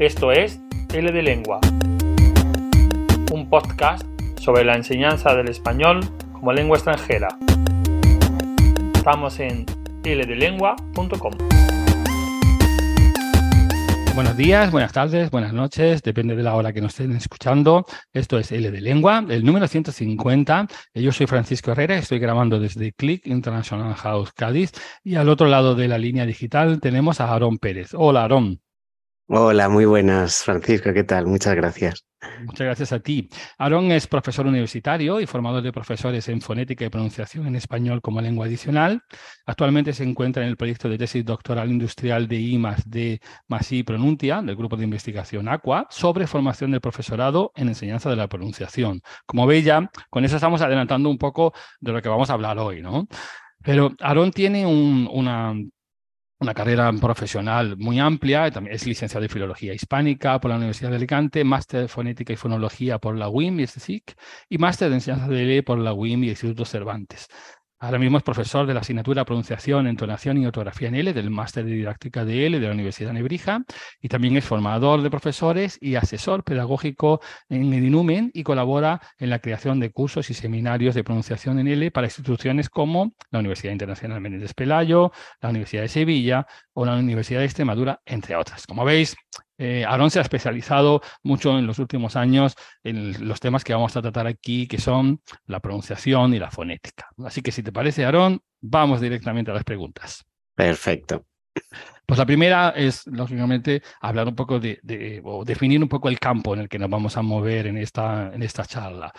Esto es L de Lengua, un podcast sobre la enseñanza del español como lengua extranjera. Estamos en ldelengua.com. Buenos días, buenas tardes, buenas noches, depende de la hora que nos estén escuchando. Esto es L de Lengua, el número 150. Yo soy Francisco Herrera, estoy grabando desde Click International House Cádiz y al otro lado de la línea digital tenemos a Aarón Pérez. Hola, Aarón. Hola, muy buenas, Francisco, ¿qué tal? Muchas gracias. Muchas gracias a ti. Aarón es profesor universitario y formador de profesores en fonética y pronunciación en español como lengua adicional. Actualmente se encuentra en el proyecto de tesis doctoral industrial de I más D más I Pronuncia del grupo de investigación AQUA sobre formación del profesorado en enseñanza de la pronunciación. Como veis ya, con eso estamos adelantando un poco de lo que vamos a hablar hoy, ¿no? Pero Aarón tiene una una carrera profesional muy amplia, también es licenciado en Filología Hispánica por la Universidad de Alicante, máster de Fonética y Fonología por la UIM y SIC, y máster de Enseñanza de Ley por la UIM y Instituto Cervantes. Ahora mismo es profesor de la asignatura Pronunciación, Entonación y Ortografía en L del Máster de Didáctica de L de la Universidad de Nebrija y también es formador de profesores y asesor pedagógico en Edinumen y colabora en la creación de cursos y seminarios de pronunciación en L para instituciones como la Universidad Internacional Menéndez Pelayo, la Universidad de Sevilla o la Universidad de Extremadura, entre otras. Como veis, eh, Aarón se ha especializado mucho en los últimos años en los temas que vamos a tratar aquí, que son la pronunciación y la fonética. Así que si te parece, Aarón, vamos directamente a las preguntas. Perfecto. Pues la primera es, lógicamente, hablar un poco de, o definir un poco el campo en el que nos vamos a mover en esta, en esta charla.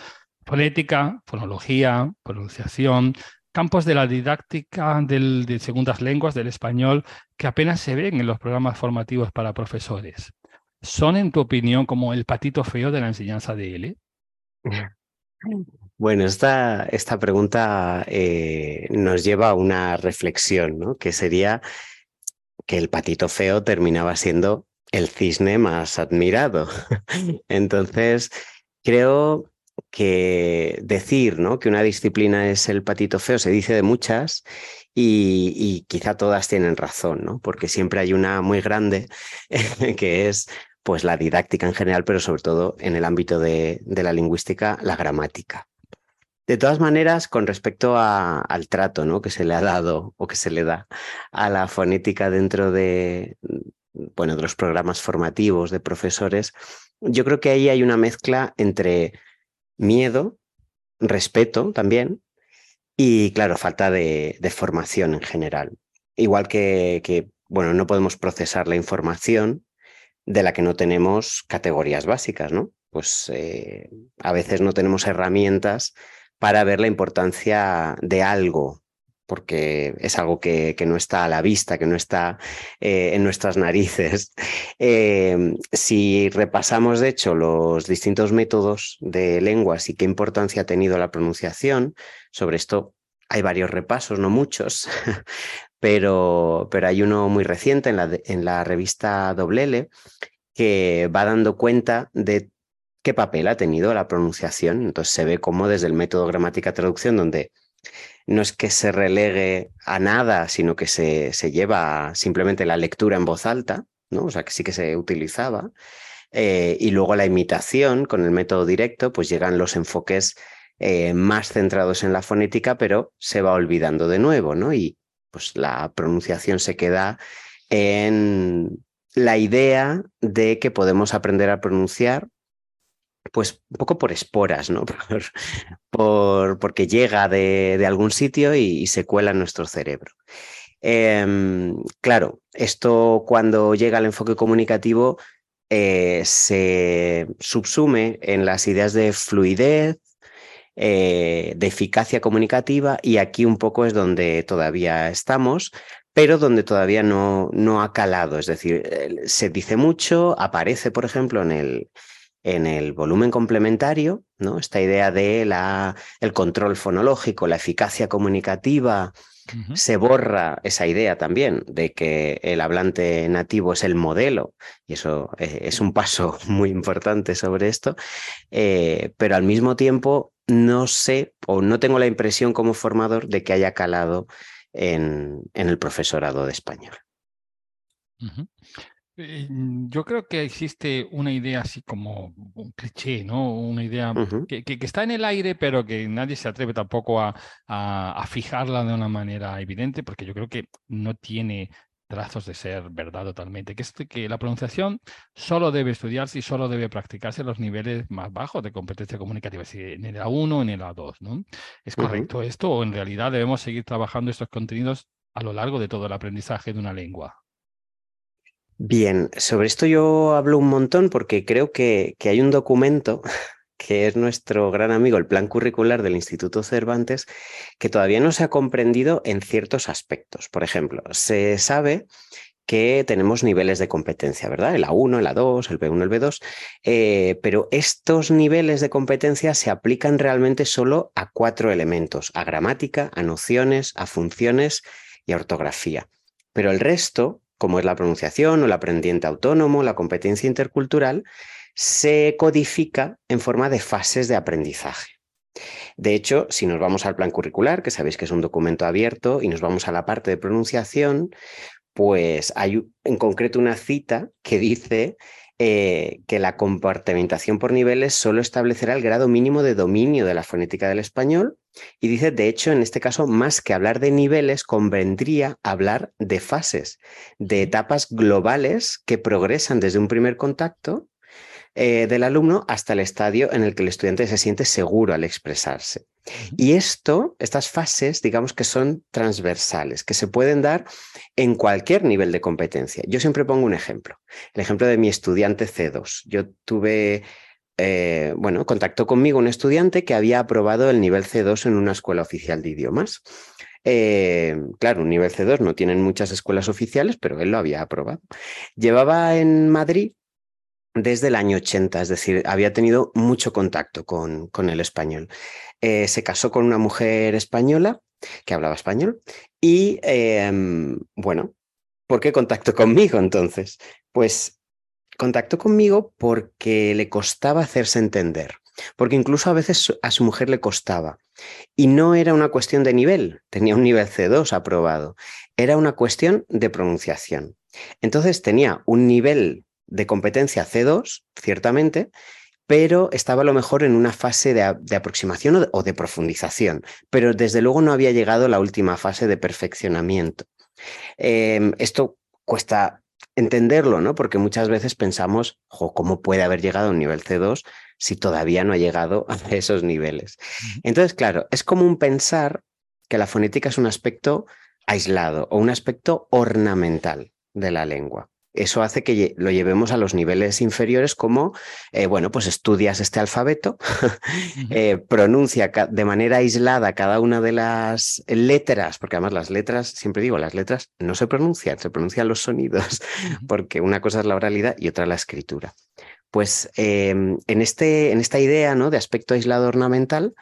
Fonética, fonología, pronunciación, campos de la didáctica de segundas lenguas del español que apenas se ven en los programas formativos para profesores. ¿Son, en tu opinión, como el patito feo de la enseñanza de L? Bueno, esta, esta pregunta eh, nos lleva a una reflexión, ¿no? que sería que el patito feo terminaba siendo el cisne más admirado. Entonces, creo que decir ¿no? que una disciplina es el patito feo se dice de muchas y, quizá todas tienen razón, ¿no? porque siempre hay una muy grande que es pues la didáctica en general, pero sobre todo en el ámbito de, la lingüística, la gramática. De todas maneras, con respecto al trato ¿no? que se le ha dado o que se le da a la fonética dentro de, bueno, de los programas formativos de profesores, yo creo que ahí hay una mezcla entre miedo, respeto también y, claro, falta de, formación en general. Igual que, bueno, no podemos procesar la información de la que no tenemos categorías básicas, ¿no? Pues eh, a veces no tenemos herramientas para ver la importancia de algo porque es algo que, no está a la vista, que no está eh, en nuestras narices. Em, si repasamos, de hecho, los distintos métodos de lenguas y qué importancia ha tenido la pronunciación, sobre esto hay varios repasos, no muchos, pero, pero hay uno muy reciente en la, en la revista Doblele que va dando cuenta de qué papel ha tenido la pronunciación. Entonces se ve como desde el método gramática-traducción, donde no es que se relegue a nada, sino que se, se lleva simplemente la lectura en voz alta, ¿no? O sea, que sí que se utilizaba. Eh, y luego la imitación con el método directo, pues llegan los enfoques eh, más centrados en la fonética, pero se va olvidando de nuevo, ¿no? Y pues la pronunciación se queda en la idea de que podemos aprender a pronunciar pues un poco por esporas, ¿no? Por, porque llega de, algún sitio y, se cuela en nuestro cerebro. Em, claro, esto cuando llega al enfoque comunicativo eh, se subsume en las ideas de fluidez, eh, de eficacia comunicativa y aquí un poco es donde todavía estamos, pero donde todavía no, no ha calado. Es decir, eh, se dice mucho, aparece, por ejemplo, en el, en el volumen complementario, ¿no? Esta idea de la, el control fonológico, la eficacia comunicativa, se borra esa idea también de que el hablante nativo es el modelo, y eso eh, es un paso muy importante sobre esto, eh, pero al mismo tiempo no sé o no tengo la impresión como formador de que haya calado en, en el profesorado de español. Yo creo que existe una idea así como un cliché, ¿no? Una idea que, está en el aire, pero que nadie se atreve tampoco a, a, fijarla de una manera evidente, porque yo creo que no tiene trazos de ser verdad totalmente, que es que la pronunciación solo debe estudiarse y solo debe practicarse en los niveles más bajos de competencia comunicativa, es decir, en el A1 en el A2, ¿no? ¿Es correcto esto o en realidad debemos seguir trabajando estos contenidos a lo largo de todo el aprendizaje de una lengua? Bien, sobre esto yo hablo un montón porque creo que, hay un documento que es nuestro gran amigo, el plan curricular del Instituto Cervantes, que todavía no se ha comprendido en ciertos aspectos. Por ejemplo, se sabe que tenemos niveles de competencia, ¿verdad? El A1, el A2, el B1, el B2, eh, pero estos niveles de competencia se aplican realmente solo a cuatro elementos, a gramática, a nociones, a funciones y a ortografía. Pero el resto, como es la pronunciación o el aprendiente autónomo, la competencia intercultural, se codifica en forma de fases de aprendizaje. De hecho, si nos vamos al plan curricular, que sabéis que es un documento abierto, y nos vamos a la parte de pronunciación, pues hay en concreto una cita que dice eh, que la compartimentación por niveles solo establecerá el grado mínimo de dominio de la fonética del español y dice, de hecho, en este caso, más que hablar de niveles, convendría hablar de fases, de etapas globales que progresan desde un primer contacto eh, del alumno hasta el estadio en el que el estudiante se siente seguro al expresarse. Y esto, estas fases, digamos que son transversales, que se pueden dar en cualquier nivel de competencia. Yo siempre pongo un ejemplo, el ejemplo de mi estudiante C2. Yo tuve, eh, bueno, contactó conmigo un estudiante que había aprobado el nivel C2 en una escuela oficial de idiomas. Eh, claro, un nivel C2 no tienen muchas escuelas oficiales, pero él lo había aprobado. Llevaba en Madrid desde el año 80, es decir, había tenido mucho contacto con, el español. Eh, se casó con una mujer española que hablaba español y, em, bueno, ¿por qué contactó conmigo entonces? Pues contactó conmigo porque le costaba hacerse entender, porque incluso a veces a su mujer le costaba. Y no era una cuestión de nivel, tenía un nivel C2 aprobado, era una cuestión de pronunciación. Entonces tenía un nivel de competencia C2, ciertamente, pero estaba a lo mejor en una fase de, aproximación o de, profundización, pero desde luego no había llegado a la última fase de perfeccionamiento. Em, esto cuesta entenderlo, ¿no? Porque muchas veces pensamos, ¿cómo puede haber llegado a un nivel C2 si todavía no ha llegado a esos niveles? Entonces, claro, es común pensar que la fonética es un aspecto aislado o un aspecto ornamental de la lengua eso hace que lo llevemos a los niveles inferiores como, eh, bueno, pues estudias este alfabeto, eh, pronuncia de manera aislada cada una de las letras, porque además las letras, siempre digo, las letras no se pronuncian, se pronuncian los sonidos, porque una cosa es la oralidad y otra la escritura. Pues em, en, este, en esta idea ¿no? de aspecto aislado ornamental,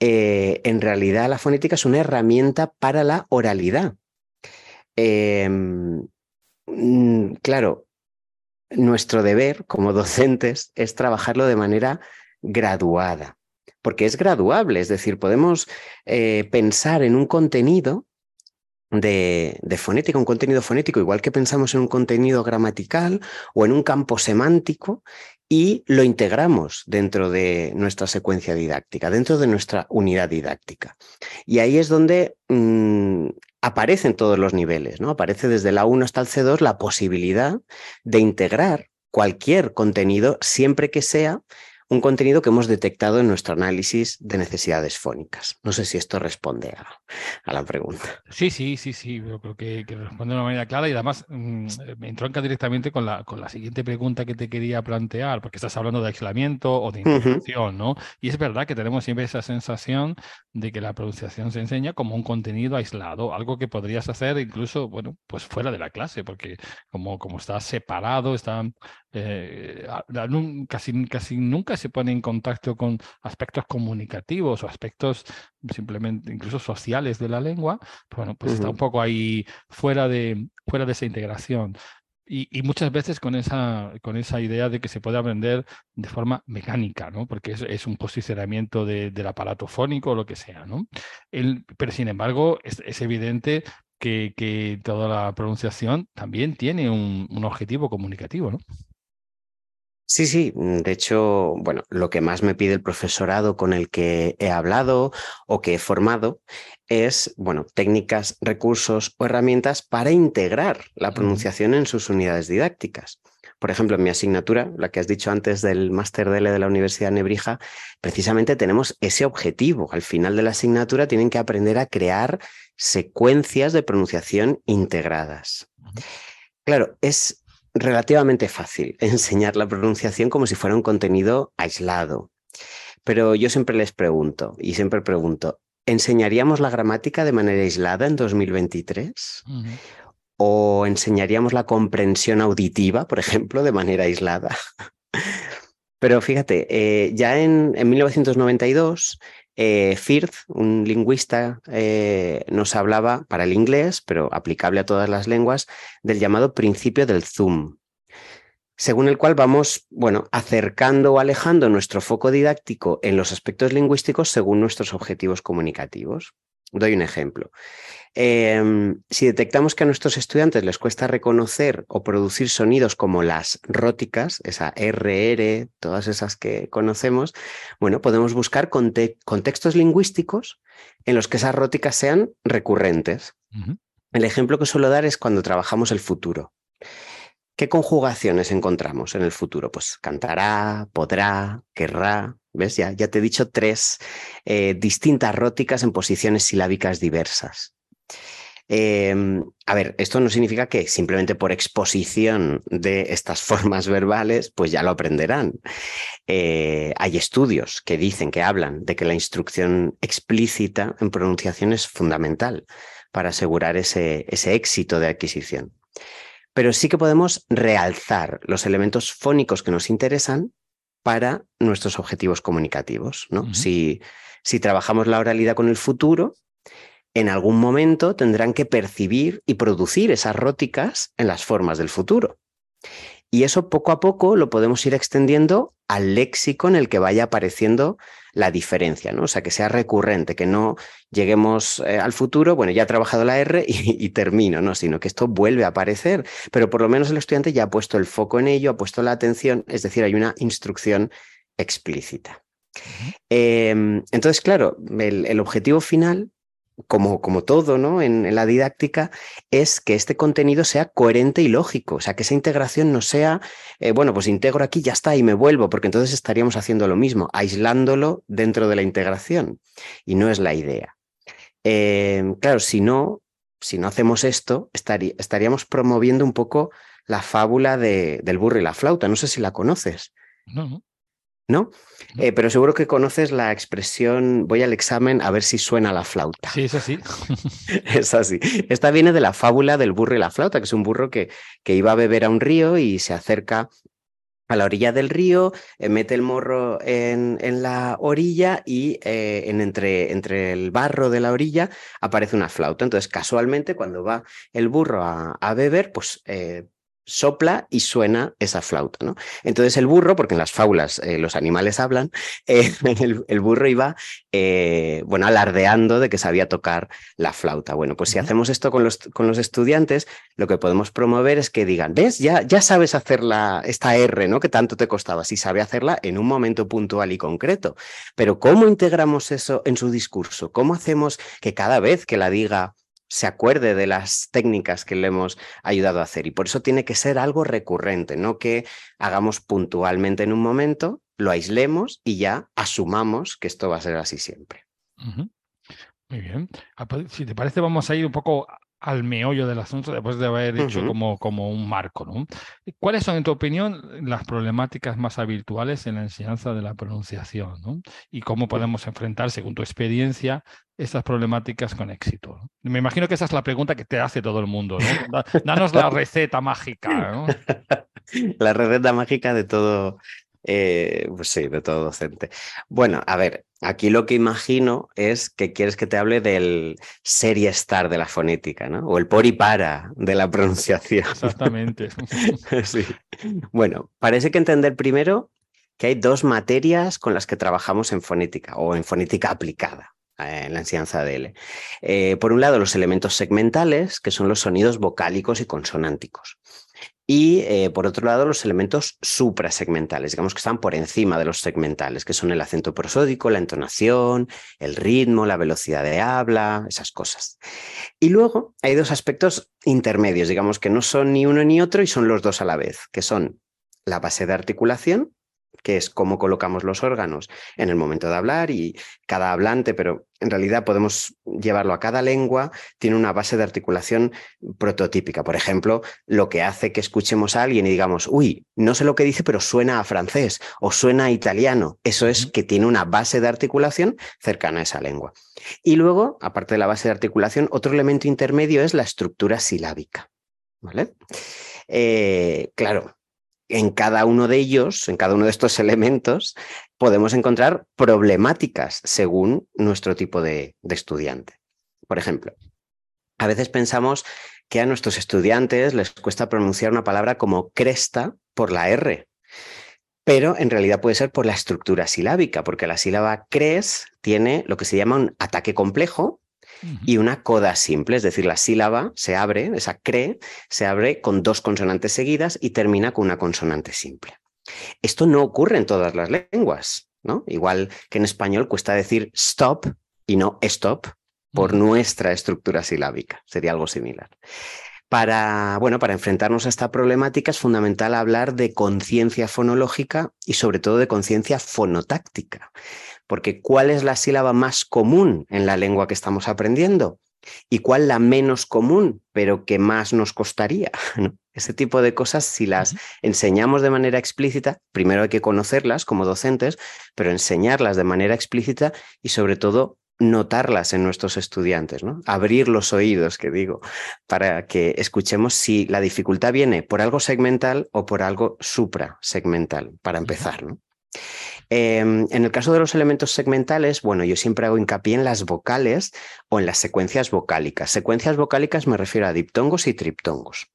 eh, en realidad la fonética es una herramienta para la oralidad. Mm, claro, nuestro deber como docentes es trabajarlo de manera graduada, porque es graduable, es decir, podemos eh, pensar en un contenido de, de, fonética, un contenido fonético, igual que pensamos en un contenido gramatical o en un campo semántico, y lo integramos dentro de nuestra secuencia didáctica, dentro de nuestra unidad didáctica. Y ahí es donde mm, aparecen todos los niveles, ¿no? Aparece desde la 1 hasta el C2 la posibilidad de integrar cualquier contenido siempre que sea un contenido que hemos detectado en nuestro análisis de necesidades fónicas. No sé si esto responde a, la pregunta. Sí, sí, sí, sí, yo creo que, responde de una manera clara y además mm, me entronca directamente con la, con la siguiente pregunta que te quería plantear, porque estás hablando de aislamiento o de integración, ¿no? Y es verdad que tenemos siempre esa sensación de que la pronunciación se enseña como un contenido aislado, algo que podrías hacer incluso, bueno, pues fuera de la clase, porque como, como está separado, está eh, casi, casi nunca se pone en contacto con aspectos comunicativos o aspectos simplemente incluso sociales de la lengua, pues bueno, pues está un poco ahí fuera de, fuera de esa integración. Y, muchas veces con esa, con esa idea de que se puede aprender de forma mecánica, ¿no? porque es, un posicionamiento del aparato fónico o lo que sea. ¿no? El, pero sin embargo, es, es evidente que, toda la pronunciación también tiene un, un objetivo comunicativo, ¿no? Sí, sí. De hecho, bueno, lo que más me pide el profesorado con el que he hablado o que he formado es, bueno, técnicas, recursos o herramientas para integrar la pronunciación en sus unidades didácticas. Por ejemplo, en mi asignatura, la que has dicho antes del máster DL de la Universidad de Nebrija, precisamente tenemos ese objetivo. Al final de la asignatura tienen que aprender a crear secuencias de pronunciación integradas. Claro, es relativamente fácil enseñar la pronunciación como si fuera un contenido aislado. Pero yo siempre les pregunto, y siempre pregunto, ¿enseñaríamos la gramática de manera aislada en 2023? ¿O enseñaríamos la comprensión auditiva, por ejemplo, de manera aislada? Pero fíjate, eh, ya en, en 1992 eh, Firth, un lingüista, eh, nos hablaba para el inglés, pero aplicable a todas las lenguas, del llamado principio del zoom, según el cual vamos, bueno, acercando o alejando nuestro foco didáctico en los aspectos lingüísticos según nuestros objetivos comunicativos. Doy un ejemplo. Em, si detectamos que a nuestros estudiantes les cuesta reconocer o producir sonidos como las róticas, esa RR, todas esas que conocemos, bueno, podemos buscar contextos lingüísticos en los que esas róticas sean recurrentes. El ejemplo que suelo dar es cuando trabajamos el futuro. ¿Qué conjugaciones encontramos en el futuro? Pues cantará, podrá, querrá. ¿Ves? Ya, ya te he dicho tres eh, distintas róticas en posiciones silábicas diversas. Em, a ver, esto no significa que simplemente por exposición de estas formas verbales, pues ya lo aprenderán. Eh, hay estudios que dicen, que hablan de que la instrucción explícita en pronunciación es fundamental para asegurar ese, ese éxito de adquisición. Pero sí que podemos realzar los elementos fónicos que nos interesan para nuestros objetivos comunicativos. ¿no? si, si trabajamos la oralidad con el futuro, en algún momento tendrán que percibir y producir esas róticas en las formas del futuro. Y eso poco a poco lo podemos ir extendiendo al léxico en el que vaya apareciendo la diferencia, ¿no? O sea, que sea recurrente, que no lleguemos eh, al futuro, bueno, ya he trabajado la R y, termino, ¿no? Sino que esto vuelve a aparecer, pero por lo menos el estudiante ya ha puesto el foco en ello, ha puesto la atención, es decir, hay una instrucción explícita. Em, entonces, claro, el objetivo final como, como todo ¿no? En, la didáctica, es que este contenido sea coherente y lógico, o sea, que esa integración no sea, eh, bueno, pues integro aquí, ya está, y me vuelvo, porque entonces estaríamos haciendo lo mismo, aislándolo dentro de la integración, y no es la idea. Em, claro, si no, si no hacemos esto, estaríamos promoviendo un poco la fábula de, del burro y la flauta, no sé si la conoces. No, no. ¿No? Eh, pero seguro que conoces la expresión voy al examen a ver si suena la flauta. Sí, es así. es así. Esta viene de la fábula del burro y la flauta, que es un burro que, que iba a beber a un río y se acerca a la orilla del río, eh, mete el morro en, en la orilla y eh, en entre, entre, el barro de la orilla aparece una flauta. Entonces, casualmente, cuando va el burro a, a beber, pues sopla y suena esa flauta. ¿no? Entonces el burro, porque en las fábulas eh, los animales hablan, eh, el, burro iba eh, bueno, alardeando de que sabía tocar la flauta. Bueno, pues si hacemos esto con los, con los, estudiantes, lo que podemos promover es que digan, ¿ves? Ya, ya sabes hacer la, esta R, ¿no? Que tanto te costaba, si sabe hacerla en un momento puntual y concreto. Pero ¿cómo integramos eso en su discurso? ¿Cómo hacemos que cada vez que la diga se acuerde de las técnicas que le hemos ayudado a hacer. Y por eso tiene que ser algo recurrente, no que hagamos puntualmente en un momento, lo aislemos y ya asumamos que esto va a ser así siempre. Muy bien. Ah, pues, si te parece, vamos a ir un poco al meollo del asunto después de haber hecho como, como un marco. ¿no? ¿Cuáles son, en tu opinión, las problemáticas más habituales en la enseñanza de la pronunciación? ¿no? ¿Y cómo podemos enfrentar, según tu experiencia, estas problemáticas con éxito? Me imagino que esa es la pregunta que te hace todo el mundo. ¿no? Danos la receta mágica. la receta mágica de todo, eh, pues sí, de todo docente. Bueno, a ver, aquí lo que imagino es que quieres que te hable del serie star de la fonética, ¿no? O el por y para de la pronunciación. Exactamente. sí. Bueno, parece que entender primero que hay dos materias con las que trabajamos en fonética o en fonética aplicada. eh, en la enseñanza de L. Eh, por un lado, los elementos segmentales, que son los sonidos vocálicos y consonánticos. Y eh, por otro lado, los elementos suprasegmentales, digamos que están por encima de los segmentales, que son el acento prosódico, la entonación, el ritmo, la velocidad de habla, esas cosas. Y luego hay dos aspectos intermedios, digamos que no son ni uno ni otro y son los dos a la vez, que son la base de articulación, que es cómo colocamos los órganos en el momento de hablar y cada hablante, pero en realidad podemos llevarlo a cada lengua, tiene una base de articulación prototípica. Por ejemplo, lo que hace que escuchemos a alguien y digamos, uy, no sé lo que dice, pero suena a francés o suena a italiano. Eso es que tiene una base de articulación cercana a esa lengua. Y luego, aparte de la base de articulación, otro elemento intermedio es la estructura silábica. ¿Vale? Eh, claro, en cada uno de ellos, en cada uno de estos elementos, podemos encontrar problemáticas según nuestro tipo de, estudiante. Por ejemplo, a veces pensamos que a nuestros estudiantes les cuesta pronunciar una palabra como cresta por la R, pero en realidad puede ser por la estructura silábica, porque la sílaba cres tiene lo que se llama un ataque complejo, y una coda simple, es decir, la sílaba se abre, esa cre, se abre con dos consonantes seguidas y termina con una consonante simple. Esto no ocurre en todas las lenguas, ¿no? Igual que en español cuesta decir stop y no stop por nuestra estructura silábica, sería algo similar. Para, bueno, para enfrentarnos a esta problemática es fundamental hablar de conciencia fonológica y sobre todo de conciencia fonotáctica. Porque ¿cuál es la sílaba más común en la lengua que estamos aprendiendo? ¿Y cuál la menos común, pero que más nos costaría? Ese tipo de cosas, si las enseñamos de manera explícita, primero hay que conocerlas como docentes, pero enseñarlas de manera explícita y sobre todo notarlas en nuestros estudiantes, ¿no? Abrir los oídos, que digo, para que escuchemos si la dificultad viene por algo segmental o por algo suprasegmental, para empezar, ¿no? Em, en el caso de los elementos segmentales, bueno, yo siempre hago hincapié en las vocales o en las secuencias vocálicas. Secuencias vocálicas me refiero a diptongos y triptongos.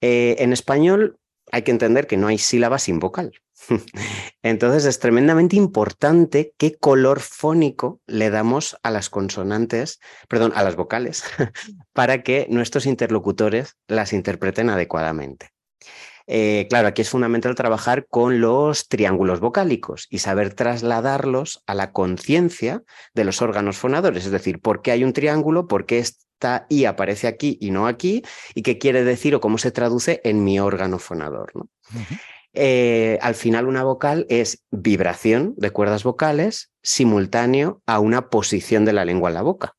Eh, en español hay que entender que no hay sílaba sin vocal. Entonces es tremendamente importante qué color fónico le damos a las consonantes, perdón, a las vocales, para que nuestros interlocutores las interpreten adecuadamente. Eh, claro, aquí es fundamental trabajar con los triángulos vocálicos y saber trasladarlos a la conciencia de los órganos fonadores, es decir, por qué hay un triángulo, por qué esta I aparece aquí y no aquí, y qué quiere decir o cómo se traduce en mi órgano fonador. Eh, al final, una vocal es vibración de cuerdas vocales simultáneo a una posición de la lengua en la boca.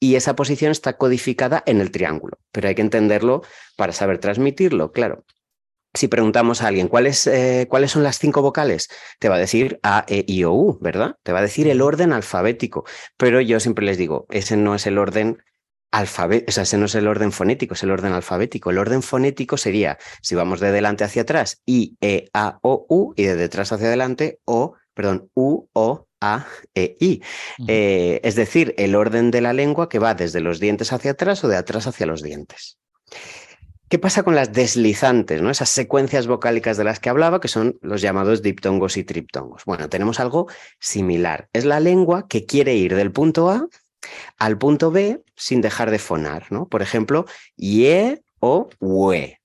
Y esa posición está codificada en el triángulo, pero hay que entenderlo para saber transmitirlo. Claro, si preguntamos a alguien ¿cuáles, eh, cuáles son las cinco vocales, te va a decir A, E, I, O, U, ¿verdad? Te va a decir el orden alfabético, pero yo siempre les digo, ese no es el orden alfabético, o sea, ese no es el orden fonético, es el orden alfabético. El orden fonético sería, si vamos de delante hacia atrás, I, E, A, O, U, y de detrás hacia adelante, O, perdón, U, O, A, E, I. Eh, es decir, el orden de la lengua que va desde los dientes hacia atrás o de atrás hacia los dientes. ¿Qué pasa con las deslizantes, ¿no? esas secuencias vocálicas de las que hablaba, que son los llamados diptongos y triptongos? Bueno, tenemos algo similar. Es la lengua que quiere ir del punto A al punto B sin dejar de fonar. ¿no? Por ejemplo, ye o ue.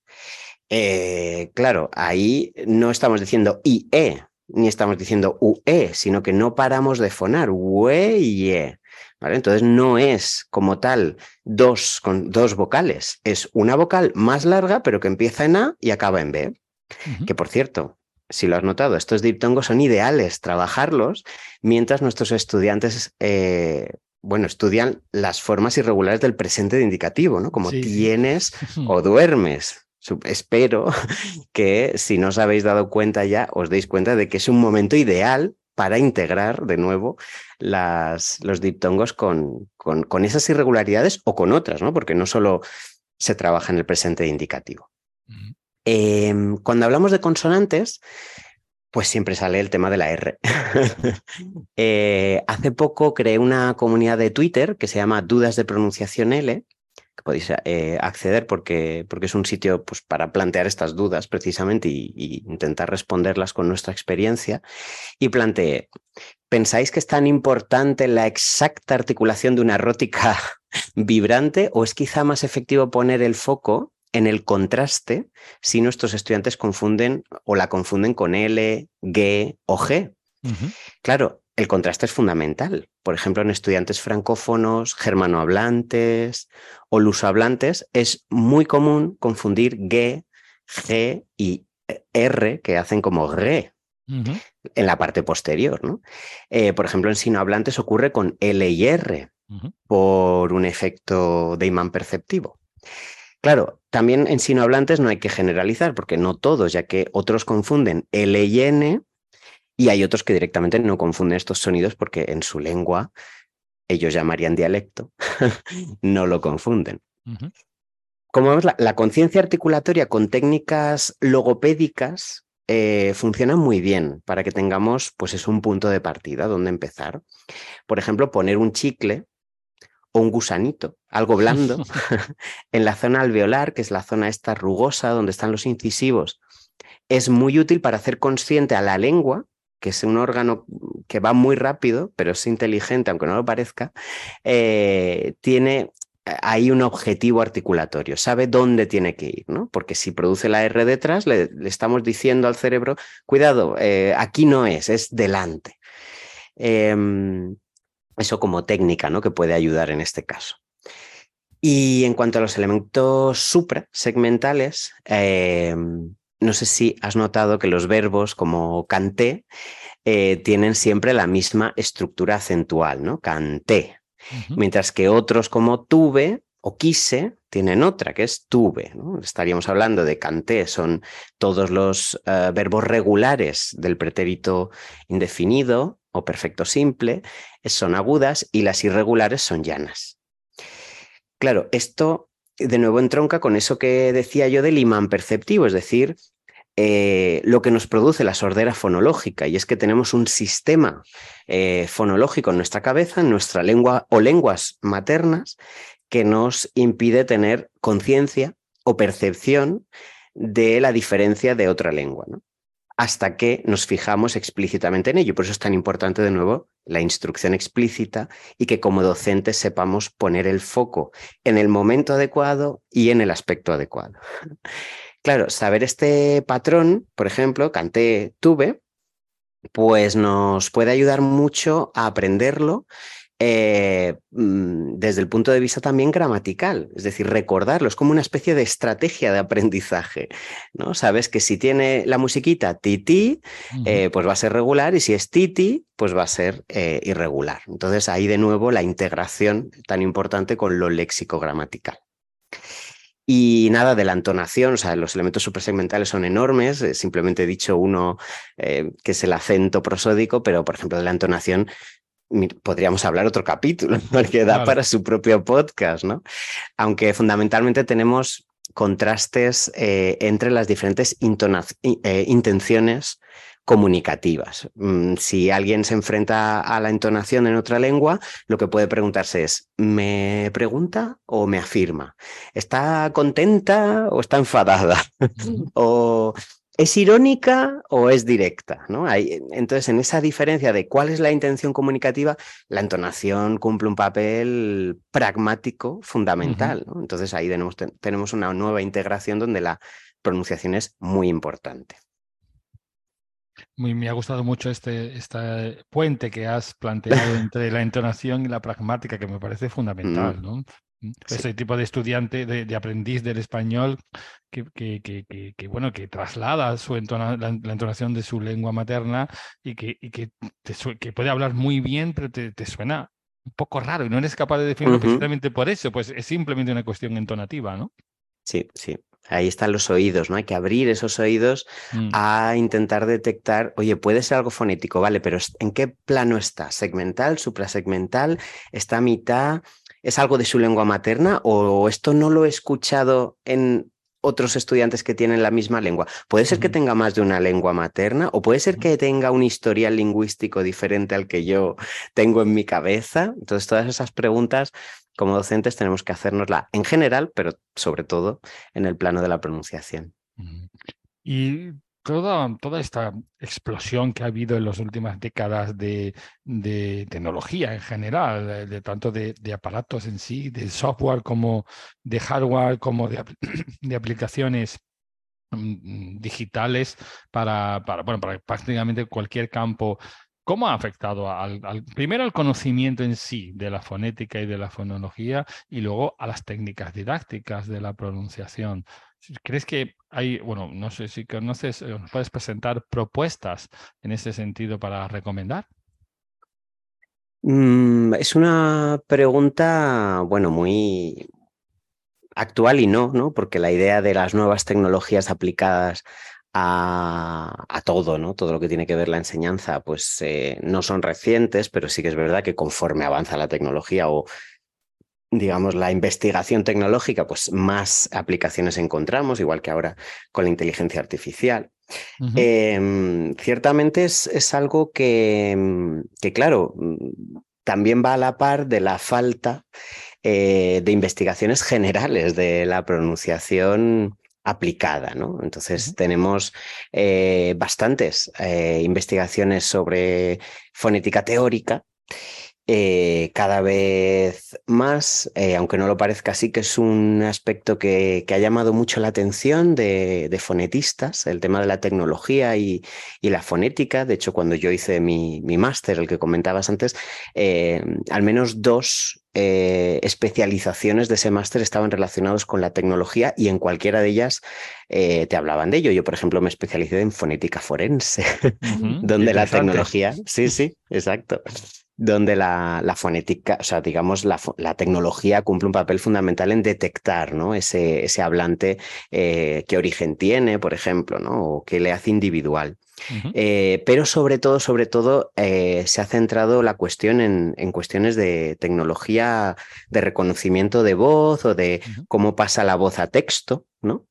Eh, claro, ahí no estamos diciendo IE, ni estamos diciendo UE, sino que no paramos de fonar. Ue Entonces no es como tal dos, con dos vocales, es una vocal más larga, pero que empieza en A y acaba en B. Que por cierto, si lo has notado, estos diptongos son ideales trabajarlos mientras nuestros estudiantes, eh, bueno, estudian las formas irregulares del presente de indicativo, ¿no? Como tienes o duermes. Espero que si no os habéis dado cuenta ya, os deis cuenta de que es un momento ideal para integrar de nuevo las, los diptongos con, con, esas irregularidades o con otras, ¿no? porque no solo se trabaja en el presente indicativo. Em, cuando hablamos de consonantes, pues siempre sale el tema de la R. Eh, hace poco creé una comunidad de Twitter que se llama Dudas de Pronunciación L, que podéis eh, acceder porque, porque es un sitio pues, para plantear estas dudas precisamente y, intentar responderlas con nuestra experiencia. Y planteé, ¿pensáis que es tan importante la exacta articulación de una rótica vibrante o es quizá más efectivo poner el foco en el contraste si nuestros estudiantes confunden o la confunden con L, G o G? Claro, el contraste es fundamental. Por ejemplo, en estudiantes francófonos, germanohablantes o lusohablantes es muy común confundir G, G y R, que hacen como re en la parte posterior. ¿no? Eh, por ejemplo, en sinohablantes ocurre con L y R por un efecto de imán perceptivo. Claro, también en sinohablantes no hay que generalizar, porque no todos, ya que otros confunden L y N y hay otros que directamente no confunden estos sonidos porque en su lengua ellos llamarían dialecto, no lo confunden. Como vemos, la, conciencia articulatoria con técnicas logopédicas eh, funciona muy bien para que tengamos, pues es un punto de partida donde empezar. Por ejemplo, poner un chicle o un gusanito, algo blando, en la zona alveolar, que es la zona esta rugosa donde están los incisivos, es muy útil para hacer consciente a la lengua que es un órgano que va muy rápido, pero es inteligente, aunque no lo parezca, eh, tiene ahí un objetivo articulatorio, sabe dónde tiene que ir, ¿no? Porque si produce la R detrás, le, estamos diciendo al cerebro, cuidado, eh, aquí no es, es delante. Em, eso como técnica, ¿no? Que puede ayudar en este caso. Y en cuanto a los elementos suprasegmentales, eh, no sé si has notado que los verbos como canté eh, tienen siempre la misma estructura acentual, ¿no? Canté. Mientras que otros como tuve o quise tienen otra, que es tuve. Estaríamos hablando de canté, son todos los eh, verbos regulares del pretérito indefinido o perfecto simple, son agudas y las irregulares son llanas. Claro, esto de nuevo entronca con eso que decía yo del imán perceptivo, es decir, eh, lo que nos produce la sordera fonológica, y es que tenemos un sistema eh, fonológico en nuestra cabeza, en nuestra lengua o lenguas maternas, que nos impide tener conciencia o percepción de la diferencia de otra lengua, hasta que nos fijamos explícitamente en ello. Por eso es tan importante, de nuevo, la instrucción explícita y que como docentes sepamos poner el foco en el momento adecuado y en el aspecto adecuado. Claro, saber este patrón, por ejemplo, canté, tuve, pues nos puede ayudar mucho a aprenderlo eh, mm, desde el punto de vista también gramatical, es decir, recordarlo, es como una especie de estrategia de aprendizaje, ¿no? Sabes que si tiene la musiquita titi, eh, pues va a ser regular y si es titi, pues va a ser eh, irregular. Entonces ahí de nuevo la integración tan importante con lo léxico gramatical. Y nada de la entonación, o sea, los elementos supersegmentales son enormes, simplemente he dicho uno eh, que es el acento prosódico, pero por ejemplo de la entonación podríamos hablar otro capítulo, porque da para su propio podcast, ¿no? Aunque fundamentalmente tenemos contrastes eh, entre las diferentes intenciones comunicativas. Mm, si alguien se enfrenta a la entonación en otra lengua, lo que puede preguntarse es, ¿me pregunta o me afirma? ¿Está contenta o está enfadada? ¿O es irónica o es directa? ¿no? entonces, en esa diferencia de cuál es la intención comunicativa, la entonación cumple un papel pragmático fundamental. Entonces, ahí tenemos, tenemos una nueva integración donde la pronunciación es muy importante me ha gustado mucho este, este puente que has planteado entre la entonación y la pragmática, que me parece fundamental, mm. ¿no? Ese tipo de estudiante, de, aprendiz del español, que, que, que, bueno, que traslada su la, entonación de su lengua materna y que, y que puede hablar muy bien, pero te, te, suena un poco raro y no eres capaz de definirlo precisamente por eso, pues es simplemente una cuestión entonativa, ¿no? Sí, sí. Ahí están los oídos, ¿no? Hay que abrir esos oídos mm. a intentar detectar, oye, puede ser algo fonético, vale, pero ¿en qué plano está? ¿Segmental, suprasegmental? ¿Está a mitad? ¿Es algo de su lengua materna? ¿O esto no lo he escuchado en otros estudiantes que tienen la misma lengua? Puede ser que tenga más de una lengua materna o puede ser que tenga un historial lingüístico diferente al que yo tengo en mi cabeza. Entonces, todas esas preguntas como docentes tenemos que hacernosla en general, pero sobre todo en el plano de la pronunciación. Y toda, toda esta explosión que ha habido en las últimas décadas de, tecnología en general, de, tanto de, aparatos en sí, de software como de hardware, como de, aplicaciones mm, digitales para, para, bueno, para prácticamente cualquier campo ¿Cómo ha afectado al, primero al conocimiento en sí de la fonética y de la fonología y luego a las técnicas didácticas de la pronunciación? ¿Crees que hay, bueno, no sé si conoces, eh, nos puedes presentar propuestas en ese sentido para recomendar? Mm, es una pregunta, bueno, muy actual y no, ¿no? Porque la idea de las nuevas tecnologías aplicadas a, todo, ¿no? Todo lo que tiene que ver la enseñanza, pues eh, no son recientes, pero sí que es verdad que conforme avanza la tecnología o digamos, la investigación tecnológica, pues más aplicaciones encontramos, igual que ahora con la inteligencia artificial. Em, ciertamente es, algo que, que, claro, también va a la par de la falta eh, de investigaciones generales de la pronunciación aplicada, ¿no? Entonces tenemos eh, bastantes eh, investigaciones sobre fonética teórica eh, cada vez más, eh, aunque no lo parezca así, que es un aspecto que, ha llamado mucho la atención de, fonetistas, el tema de la tecnología y, la fonética. De hecho, cuando yo hice mi, máster, el que comentabas antes, eh, al menos dos especializaciones de ese máster estaban relacionados con la tecnología y en cualquiera de ellas te hablaban de ello. Yo, por ejemplo, me especialicé en fonética forense, donde la tecnología, sí, sí, exacto donde la, fonética, o sea, digamos, la, tecnología cumple un papel fundamental en detectar ¿no? ese, ese hablante, eh, qué origen tiene, por ejemplo, ¿no? o qué le hace individual. Eh, pero sobre todo, sobre todo, eh, se ha centrado la cuestión en, en, cuestiones de tecnología de reconocimiento de voz o de cómo pasa la voz a texto, ¿no?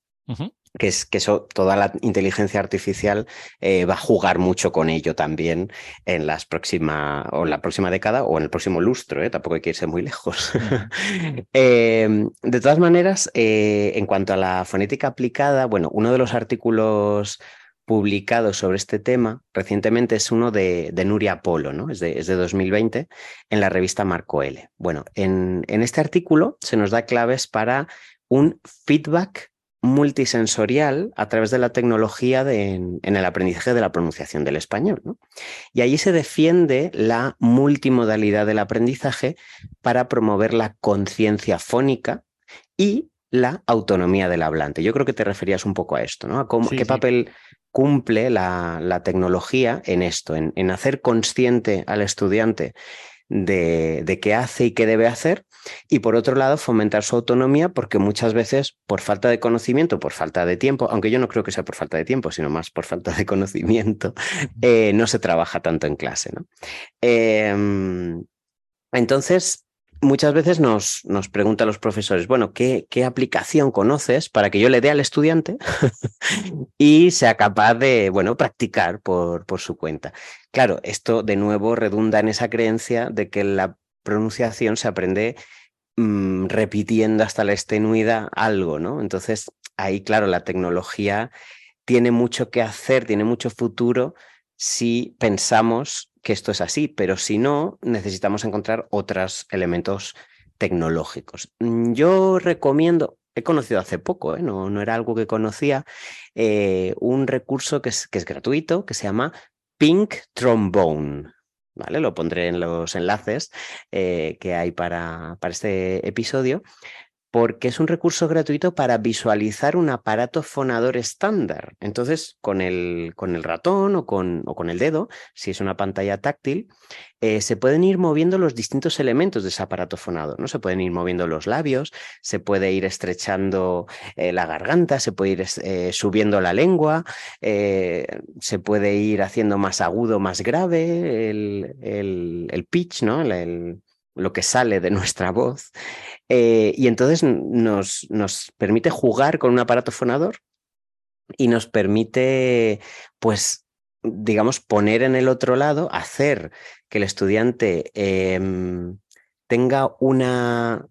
Que es que eso, toda la inteligencia artificial eh, va a jugar mucho con ello también en las próxima, o en la próxima década o en el próximo lustro, ¿eh? tampoco hay que irse muy lejos. Em, de todas maneras, eh, en cuanto a la fonética aplicada, bueno, uno de los artículos publicados sobre este tema recientemente es uno de, Nuria Polo, ¿no? Es de, es de, 2020, en la revista Marco L. Bueno, en, en este artículo se nos da claves para un feedback multisensorial a través de la tecnología en, el aprendizaje de la pronunciación del español. Y allí se defiende la multimodalidad del aprendizaje para promover la conciencia fónica y la autonomía del hablante. Yo creo que te referías un poco a esto, ¿no? A qué papel cumple la, tecnología en esto, en, hacer consciente al estudiante de, de qué hace y qué debe hacer y por otro lado, fomentar su autonomía porque muchas veces por falta de conocimiento, por falta de tiempo, aunque yo no creo que sea por falta de tiempo, sino más por falta de conocimiento, eh, no se trabaja tanto en clase. ¿no? Em, entonces, muchas veces nos, nos preguntan los profesores, bueno, ¿qué, ¿qué, aplicación conoces para que yo le dé al estudiante y sea capaz de, bueno, practicar por, por su cuenta? Claro, esto de nuevo redunda en esa creencia de que la pronunciación se aprende mm, repitiendo hasta la extenuidad algo, ¿no? Entonces, ahí, claro, la tecnología tiene mucho que hacer, tiene mucho futuro si pensamos que esto es así, pero si no, necesitamos encontrar otros elementos tecnológicos. Mm, yo recomiendo, he conocido hace poco, ¿eh? no, no, era algo que conocía, eh, un recurso que es, que es gratuito, que se llama Pink Trombone. ¿vale? Lo pondré en los enlaces eh, que hay para, para este episodio porque es un recurso gratuito para visualizar un aparato fonador estándar. Entonces, con el, con el ratón o con, o con, el dedo, si es una pantalla táctil, eh, se pueden ir moviendo los distintos elementos de ese aparato fonador. ¿no? Se pueden ir moviendo los labios, se puede ir estrechando eh, la garganta, se puede ir eh, subiendo la lengua, se puede ir haciendo más agudo, más grave el, el, pitch, ¿no? el, lo que sale de nuestra voz. Eh, y entonces nos, nos permite jugar con un aparato fonador y nos permite, pues, digamos, poner en el otro lado, hacer que el estudiante em, tenga una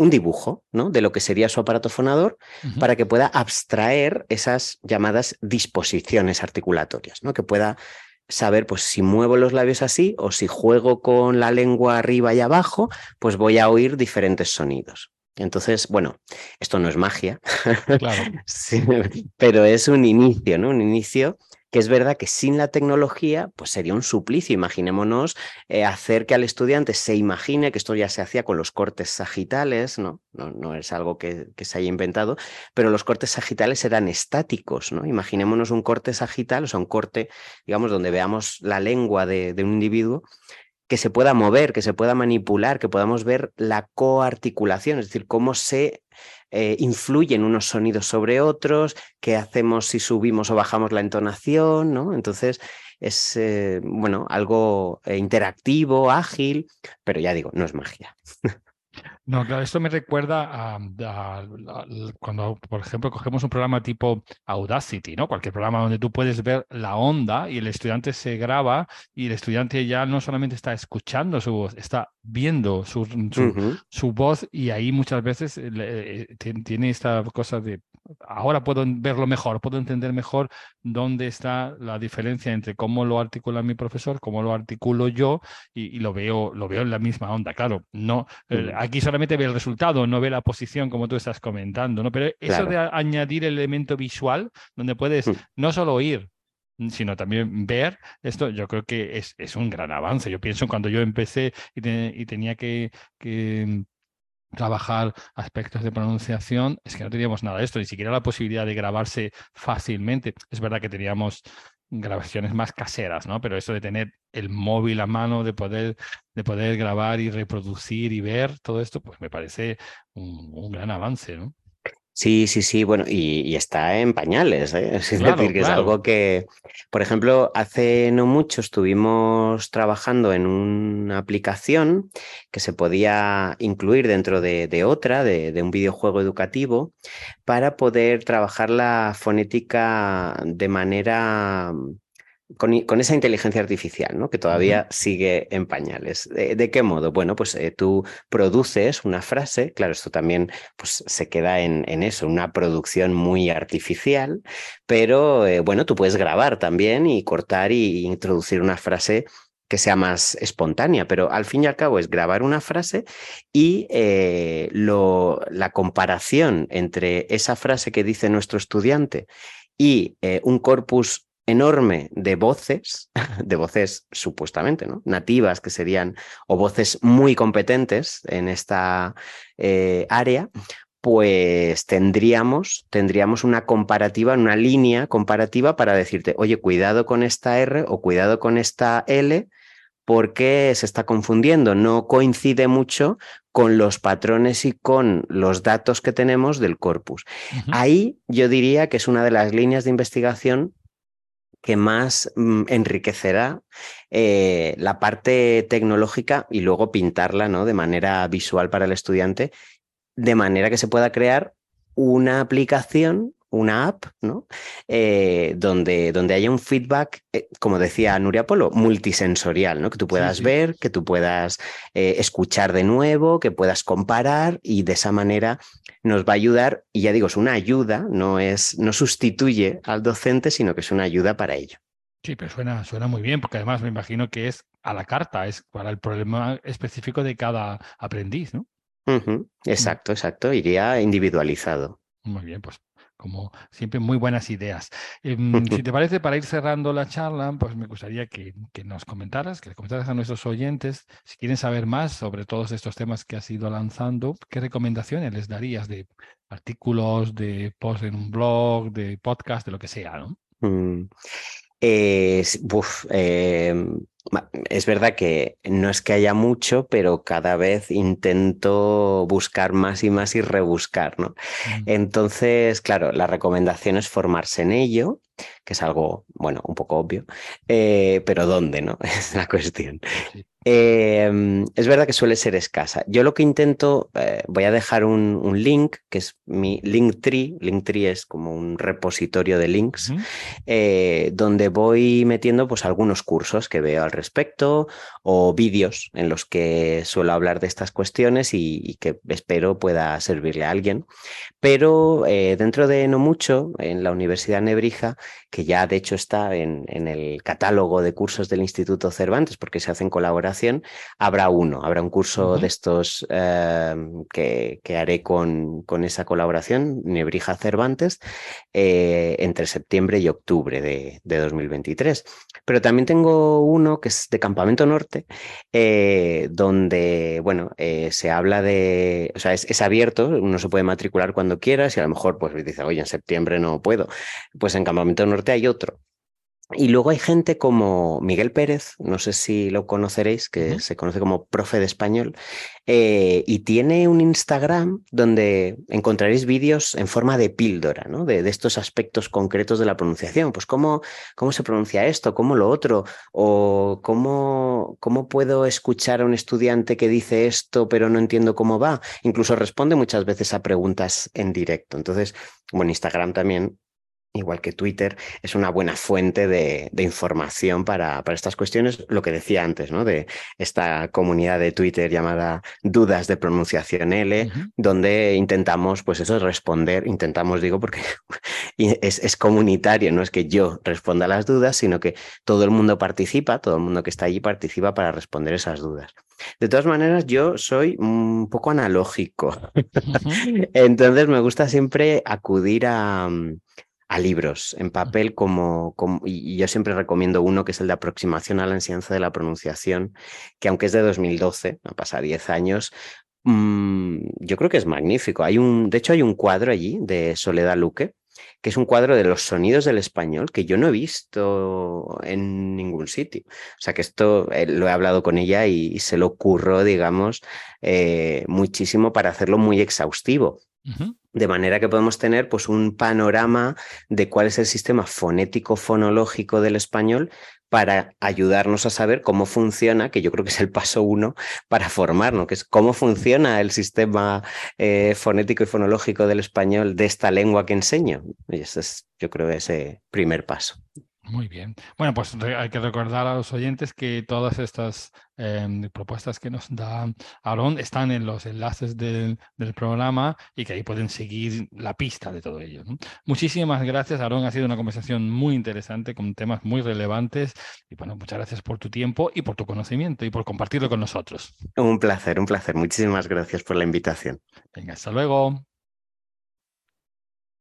un dibujo ¿no? de lo que sería su aparato fonador para que pueda abstraer esas llamadas disposiciones articulatorias, ¿no? que pueda saber pues si muevo los labios así o si juego con la lengua arriba y abajo, pues voy a oír diferentes sonidos. Entonces, bueno, esto no es magia, pero es un inicio, ¿no? Un inicio que es verdad que sin la tecnología, pues sería un suplicio. Imaginémonos eh, hacer que al estudiante se imagine que esto ya se hacía con los cortes sagitales, ¿no? No, no es algo que, se haya inventado, pero los cortes sagitales eran estáticos, ¿no? Imaginémonos un corte sagital, o sea, un corte, digamos, donde veamos la lengua de, de un individuo que se pueda mover, que se pueda manipular, que podamos ver la coarticulación, es decir, cómo se eh, influyen unos sonidos sobre otros, qué hacemos si subimos o bajamos la entonación, ¿no? Entonces es, eh, bueno, algo eh, interactivo, ágil, pero ya digo, no es magia. No, claro, esto me recuerda a, cuando, por ejemplo, cogemos un programa tipo Audacity, ¿no? Cualquier programa donde tú puedes ver la onda y el estudiante se graba y el estudiante ya no solamente está escuchando su voz, está viendo su, su, voz y ahí muchas veces eh, eh, tiene esta cosa de ahora puedo verlo mejor, puedo entender mejor dónde está la diferencia entre cómo lo articula mi profesor, cómo lo articulo yo y, lo veo lo veo en la misma onda. Claro, no mm. aquí solamente ve el resultado, no ve la posición como tú estás comentando, ¿no? Pero eso de añadir el elemento visual donde puedes mm. no solo oír, sino también ver esto, yo creo que es, es un gran avance. Yo pienso cuando yo empecé y, tenía que, que trabajar aspectos de pronunciación, es que no teníamos nada de esto, ni siquiera la posibilidad de grabarse fácilmente. Es verdad que teníamos grabaciones más caseras, ¿no? Pero eso de tener el móvil a mano, de poder, de poder grabar y reproducir y ver todo esto, pues me parece un, gran avance, ¿no? Sí, sí, sí, bueno, y, está en pañales, ¿eh? es decir, que es algo que, por ejemplo, hace no mucho estuvimos trabajando en una aplicación que se podía incluir dentro de, otra, de, de, un videojuego educativo, para poder trabajar la fonética de manera con, esa inteligencia artificial, ¿no? que todavía sigue en pañales. ¿De, qué modo? Bueno, pues eh, tú produces una frase, claro, esto también pues, se queda en, eso, una producción muy artificial, pero eh, bueno, tú puedes grabar también y cortar y, introducir una frase que sea más espontánea, pero al fin y al cabo es grabar una frase y eh, lo, la comparación entre esa frase que dice nuestro estudiante y un corpus enorme de voces, de voces supuestamente ¿no? nativas que serían, o voces muy competentes en esta eh, área, pues tendríamos, tendríamos una comparativa, una línea comparativa para decirte, oye, cuidado con esta R o cuidado con esta L, porque se está confundiendo, no coincide mucho con los patrones y con los datos que tenemos del corpus. Ahí yo diría que es una de las líneas de investigación que más mm, enriquecerá eh, la parte tecnológica y luego pintarla ¿no? de manera visual para el estudiante, de manera que se pueda crear una aplicación una app, ¿no? Eh, donde, donde haya un feedback, eh, como decía Nuria Polo, multisensorial, ¿no? Que tú puedas ver, que tú puedas eh, escuchar de nuevo, que puedas comparar y de esa manera nos va a ayudar, y ya digo, es una ayuda, no, es, no sustituye al docente, sino que es una ayuda para ello. Sí, pero suena, suena muy bien, porque además me imagino que es a la carta, es para el problema específico de cada aprendiz, ¿no? Mm. Exacto, exacto, iría individualizado. Muy bien, pues como siempre, muy buenas ideas. Em, si te parece, para ir cerrando la charla, pues me gustaría que, nos comentaras, que le comentaras a nuestros oyentes, si quieren saber más sobre todos estos temas que has ido lanzando, ¿qué recomendaciones les darías de artículos, de post en un blog, de podcast, de lo que sea? ¿no? Mm. em, es verdad que no es que haya mucho, pero cada vez intento buscar más y más y rebuscar, ¿no? Mm. Entonces, claro, la recomendación es formarse en ello. que es algo, bueno, un poco obvio, eh, pero ¿dónde, no? Es la cuestión. Em, es verdad que suele ser escasa. Yo lo que intento, eh, voy a dejar un, link, que es mi Linktree. Linktree es como un repositorio de links, eh, donde voy metiendo pues algunos cursos que veo respecto o vídeos en los que suelo hablar de estas cuestiones y, que espero pueda servirle a alguien. Pero eh, dentro de no mucho, en la Universidad Nebrija, que ya de hecho está en, en el catálogo de cursos del Instituto Cervantes, porque se hacen colaboraciones habrá uno, habrá un curso de estos em, que, haré con, con, esa colaboración, Nebrija Cervantes, eh, entre septiembre y octubre de, 2023. Pero también tengo uno que es de Campamento Norte, eh, donde, bueno, eh, se habla de, o sea, es, es, abierto, uno se puede matricular cuando quiera, si a lo mejor pues dice, oye, en septiembre no puedo, pues en Campamento Norte hay otro y luego hay gente como Miguel Pérez, no sé si lo conoceréis, que se conoce como profe de español, eh, y tiene un Instagram donde encontraréis vídeos en forma de píldora, ¿no? De, estos aspectos concretos de la pronunciación. Pues cómo, cómo se pronuncia esto, cómo lo otro, o cómo, cómo puedo escuchar a un estudiante que dice esto, pero no entiendo cómo va. Incluso responde muchas veces a preguntas en directo. Entonces, bueno, Instagram también igual que Twitter, es una buena fuente de, información para, para, estas cuestiones. Lo que decía antes, ¿no? De esta comunidad de Twitter llamada Dudas de Pronunciación L, donde intentamos, pues eso, responder, intentamos, digo, porque es, es, comunitario, no es que yo responda las dudas, sino que todo el mundo participa, todo el mundo que está allí participa para responder esas dudas. De todas maneras, yo soy un poco analógico. Entonces me gusta siempre acudir a, a libros en papel como, y yo siempre recomiendo uno que es el de aproximación a la enseñanza de la pronunciación, que aunque es de 2012, no pasa 10 años, mm, yo creo que es magnífico. Hay un, de hecho, hay un cuadro allí de Soledad Luque, que es un cuadro de los sonidos del español que yo no he visto en ningún sitio. O sea que esto eh, lo he hablado con ella y, se lo ocurrió, digamos, eh, muchísimo para hacerlo muy exhaustivo. De manera que podemos tener pues, un panorama de cuál es el sistema fonético fonológico del español para ayudarnos a saber cómo funciona, que yo creo que es el paso uno para formarnos, que es cómo funciona el sistema eh, fonético y fonológico del español de esta lengua que enseño. Y ese es, yo creo, ese primer paso. Muy bien. Bueno, pues hay que recordar a los oyentes que todas estas em, propuestas que nos da Aaron están en los enlaces del, programa y que ahí pueden seguir la pista de todo ello. Muchísimas gracias, Aaron. Ha sido una conversación muy interesante con temas muy relevantes. Y bueno, muchas gracias por tu tiempo y por tu conocimiento y por compartirlo con nosotros. Un placer, un placer. Muchísimas gracias por la invitación. Venga, hasta luego.